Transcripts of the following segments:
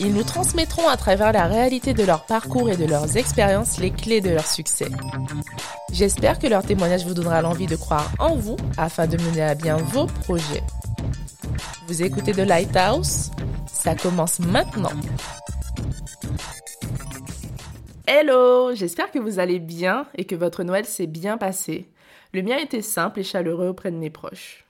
Ils nous transmettront à travers la réalité de leur parcours et de leurs expériences les clés de leur succès. J'espère que leur témoignage vous donnera l'envie de croire en vous afin de mener à bien vos projets. Vous écoutez The Lighthouse? Ça commence maintenant. Hello, j'espère que vous allez bien et que votre Noël s'est bien passé. Le mien était simple et chaleureux auprès de mes proches.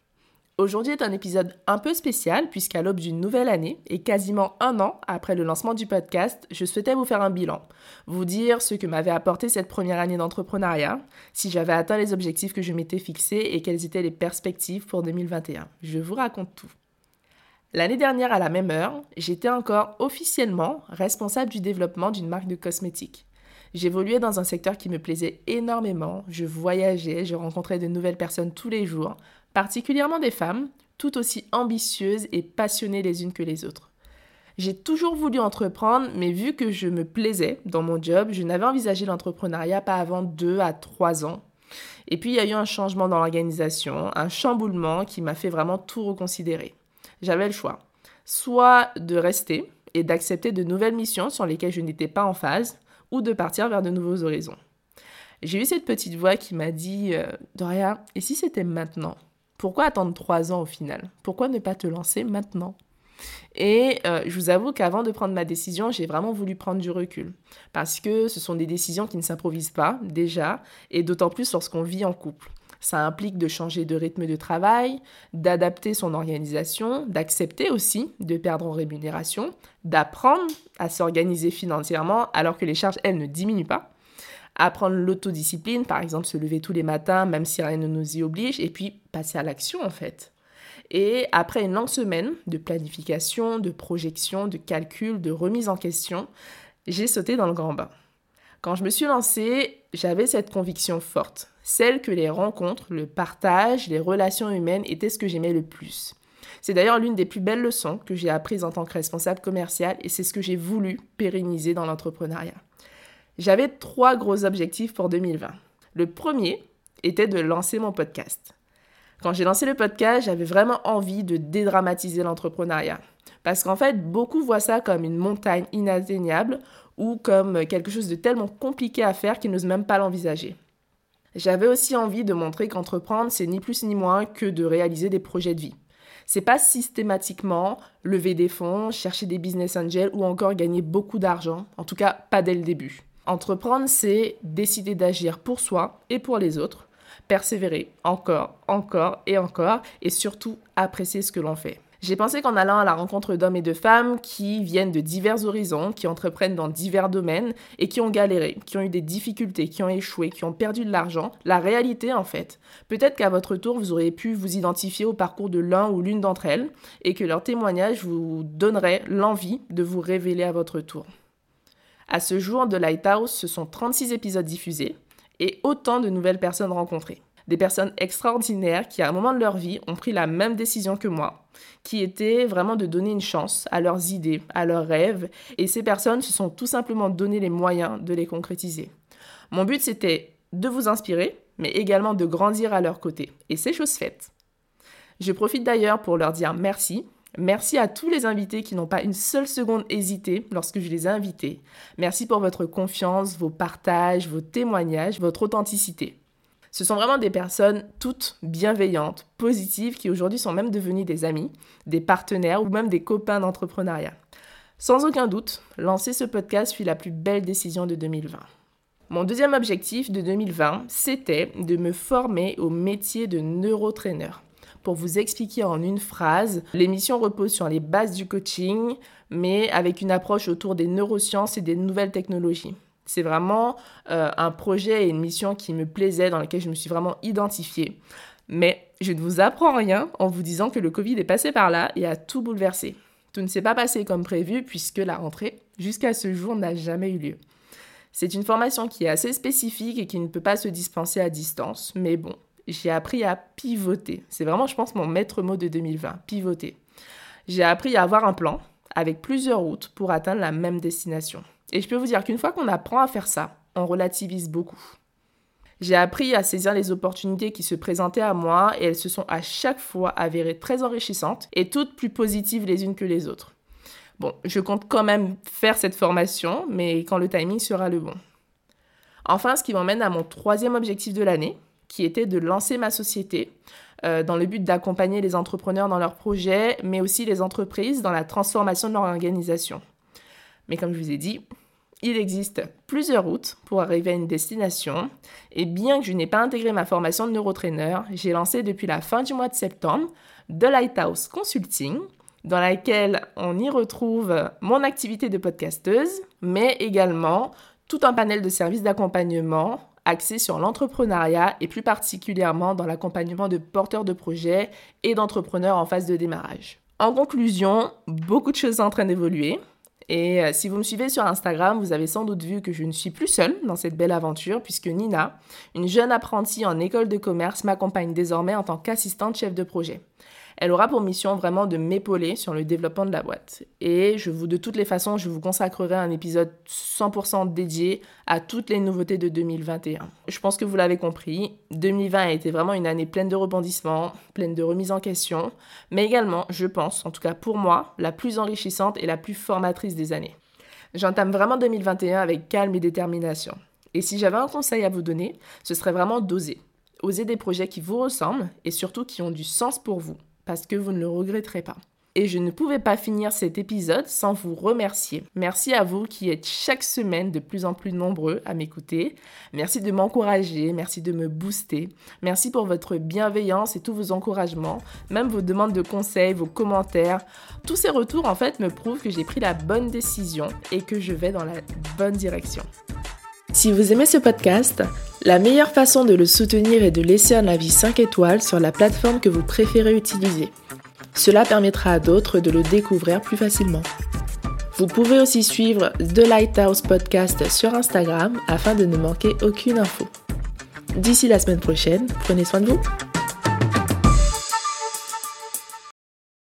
Aujourd'hui est un épisode un peu spécial puisqu'à l'aube d'une nouvelle année et quasiment un an après le lancement du podcast, je souhaitais vous faire un bilan, vous dire ce que m'avait apporté cette première année d'entrepreneuriat, si j'avais atteint les objectifs que je m'étais fixés et quelles étaient les perspectives pour 2021. Je vous raconte tout. L'année dernière à la même heure, j'étais encore officiellement responsable du développement d'une marque de cosmétiques. J'évoluais dans un secteur qui me plaisait énormément, je voyageais, je rencontrais de nouvelles personnes tous les jours, particulièrement des femmes, tout aussi ambitieuses et passionnées les unes que les autres. J'ai toujours voulu entreprendre, mais vu que je me plaisais dans mon job, je n'avais envisagé l'entrepreneuriat pas avant deux à trois ans. Et puis il y a eu un changement dans l'organisation, un chamboulement qui m'a fait vraiment tout reconsidérer. J'avais le choix, soit de rester et d'accepter de nouvelles missions sur lesquelles je n'étais pas en phase, ou de partir vers de nouveaux horizons. J'ai eu cette petite voix qui m'a dit euh, Doria, et si c'était maintenant? Pourquoi attendre trois ans au final? Pourquoi ne pas te lancer maintenant? Et euh, je vous avoue qu'avant de prendre ma décision, j'ai vraiment voulu prendre du recul. Parce que ce sont des décisions qui ne s'improvisent pas, déjà, et d'autant plus lorsqu'on vit en couple. Ça implique de changer de rythme de travail, d'adapter son organisation, d'accepter aussi de perdre en rémunération, d'apprendre à s'organiser financièrement alors que les charges, elles, ne diminuent pas. Apprendre l'autodiscipline, par exemple se lever tous les matins même si rien ne nous y oblige, et puis passer à l'action en fait. Et après une longue semaine de planification, de projection, de calcul, de remise en question, j'ai sauté dans le grand bain. Quand je me suis lancée, j'avais cette conviction forte, celle que les rencontres, le partage, les relations humaines étaient ce que j'aimais le plus. C'est d'ailleurs l'une des plus belles leçons que j'ai apprises en tant que responsable commercial et c'est ce que j'ai voulu pérenniser dans l'entrepreneuriat. J'avais trois gros objectifs pour 2020. Le premier était de lancer mon podcast. Quand j'ai lancé le podcast, j'avais vraiment envie de dédramatiser l'entrepreneuriat. Parce qu'en fait, beaucoup voient ça comme une montagne inatteignable ou comme quelque chose de tellement compliqué à faire qu'ils n'osent même pas l'envisager. J'avais aussi envie de montrer qu'entreprendre, c'est ni plus ni moins que de réaliser des projets de vie. C'est pas systématiquement lever des fonds, chercher des business angels ou encore gagner beaucoup d'argent, en tout cas pas dès le début. Entreprendre, c'est décider d'agir pour soi et pour les autres, persévérer encore, encore et encore, et surtout apprécier ce que l'on fait. J'ai pensé qu'en allant à la rencontre d'hommes et de femmes qui viennent de divers horizons, qui entreprennent dans divers domaines et qui ont galéré, qui ont eu des difficultés, qui ont échoué, qui ont perdu de l'argent, la réalité en fait. Peut-être qu'à votre tour, vous auriez pu vous identifier au parcours de l'un ou l'une d'entre elles et que leur témoignage vous donnerait l'envie de vous révéler à votre tour. À ce jour, de Lighthouse, ce sont 36 épisodes diffusés et autant de nouvelles personnes rencontrées des personnes extraordinaires qui, à un moment de leur vie, ont pris la même décision que moi, qui était vraiment de donner une chance à leurs idées, à leurs rêves, et ces personnes se sont tout simplement donné les moyens de les concrétiser. Mon but, c'était de vous inspirer, mais également de grandir à leur côté, et c'est chose faite. Je profite d'ailleurs pour leur dire merci. Merci à tous les invités qui n'ont pas une seule seconde hésité lorsque je les ai invités. Merci pour votre confiance, vos partages, vos témoignages, votre authenticité. Ce sont vraiment des personnes toutes bienveillantes, positives, qui aujourd'hui sont même devenues des amis, des partenaires ou même des copains d'entrepreneuriat. Sans aucun doute, lancer ce podcast fut la plus belle décision de 2020. Mon deuxième objectif de 2020, c'était de me former au métier de neurotraîneur. Pour vous expliquer en une phrase, l'émission repose sur les bases du coaching, mais avec une approche autour des neurosciences et des nouvelles technologies. C'est vraiment euh, un projet et une mission qui me plaisait, dans lequel je me suis vraiment identifiée. Mais je ne vous apprends rien en vous disant que le Covid est passé par là et a tout bouleversé. Tout ne s'est pas passé comme prévu puisque la rentrée, jusqu'à ce jour, n'a jamais eu lieu. C'est une formation qui est assez spécifique et qui ne peut pas se dispenser à distance, mais bon, j'ai appris à pivoter. C'est vraiment, je pense, mon maître mot de 2020, pivoter. J'ai appris à avoir un plan avec plusieurs routes pour atteindre la même destination. Et je peux vous dire qu'une fois qu'on apprend à faire ça, on relativise beaucoup. J'ai appris à saisir les opportunités qui se présentaient à moi et elles se sont à chaque fois avérées très enrichissantes et toutes plus positives les unes que les autres. Bon, je compte quand même faire cette formation, mais quand le timing sera le bon. Enfin, ce qui m'emmène à mon troisième objectif de l'année, qui était de lancer ma société euh, dans le but d'accompagner les entrepreneurs dans leurs projets, mais aussi les entreprises dans la transformation de leur organisation. Mais comme je vous ai dit, il existe plusieurs routes pour arriver à une destination, et bien que je n'ai pas intégré ma formation de neurotrainer, j'ai lancé depuis la fin du mois de septembre The Lighthouse Consulting, dans laquelle on y retrouve mon activité de podcasteuse, mais également tout un panel de services d'accompagnement axés sur l'entrepreneuriat et plus particulièrement dans l'accompagnement de porteurs de projets et d'entrepreneurs en phase de démarrage. En conclusion, beaucoup de choses sont en train d'évoluer. Et euh, si vous me suivez sur Instagram, vous avez sans doute vu que je ne suis plus seule dans cette belle aventure puisque Nina, une jeune apprentie en école de commerce, m'accompagne désormais en tant qu'assistante chef de projet. Elle aura pour mission vraiment de m'épauler sur le développement de la boîte. Et je vous, de toutes les façons, je vous consacrerai un épisode 100% dédié à toutes les nouveautés de 2021. Je pense que vous l'avez compris, 2020 a été vraiment une année pleine de rebondissements, pleine de remises en question, mais également, je pense, en tout cas pour moi, la plus enrichissante et la plus formatrice des années. J'entame vraiment 2021 avec calme et détermination. Et si j'avais un conseil à vous donner, ce serait vraiment d'oser. Oser des projets qui vous ressemblent et surtout qui ont du sens pour vous parce que vous ne le regretterez pas. Et je ne pouvais pas finir cet épisode sans vous remercier. Merci à vous qui êtes chaque semaine de plus en plus nombreux à m'écouter. Merci de m'encourager, merci de me booster. Merci pour votre bienveillance et tous vos encouragements, même vos demandes de conseils, vos commentaires. Tous ces retours en fait me prouvent que j'ai pris la bonne décision et que je vais dans la bonne direction. Si vous aimez ce podcast, la meilleure façon de le soutenir est de laisser un avis 5 étoiles sur la plateforme que vous préférez utiliser. Cela permettra à d'autres de le découvrir plus facilement. Vous pouvez aussi suivre The Lighthouse Podcast sur Instagram afin de ne manquer aucune info. D'ici la semaine prochaine, prenez soin de vous.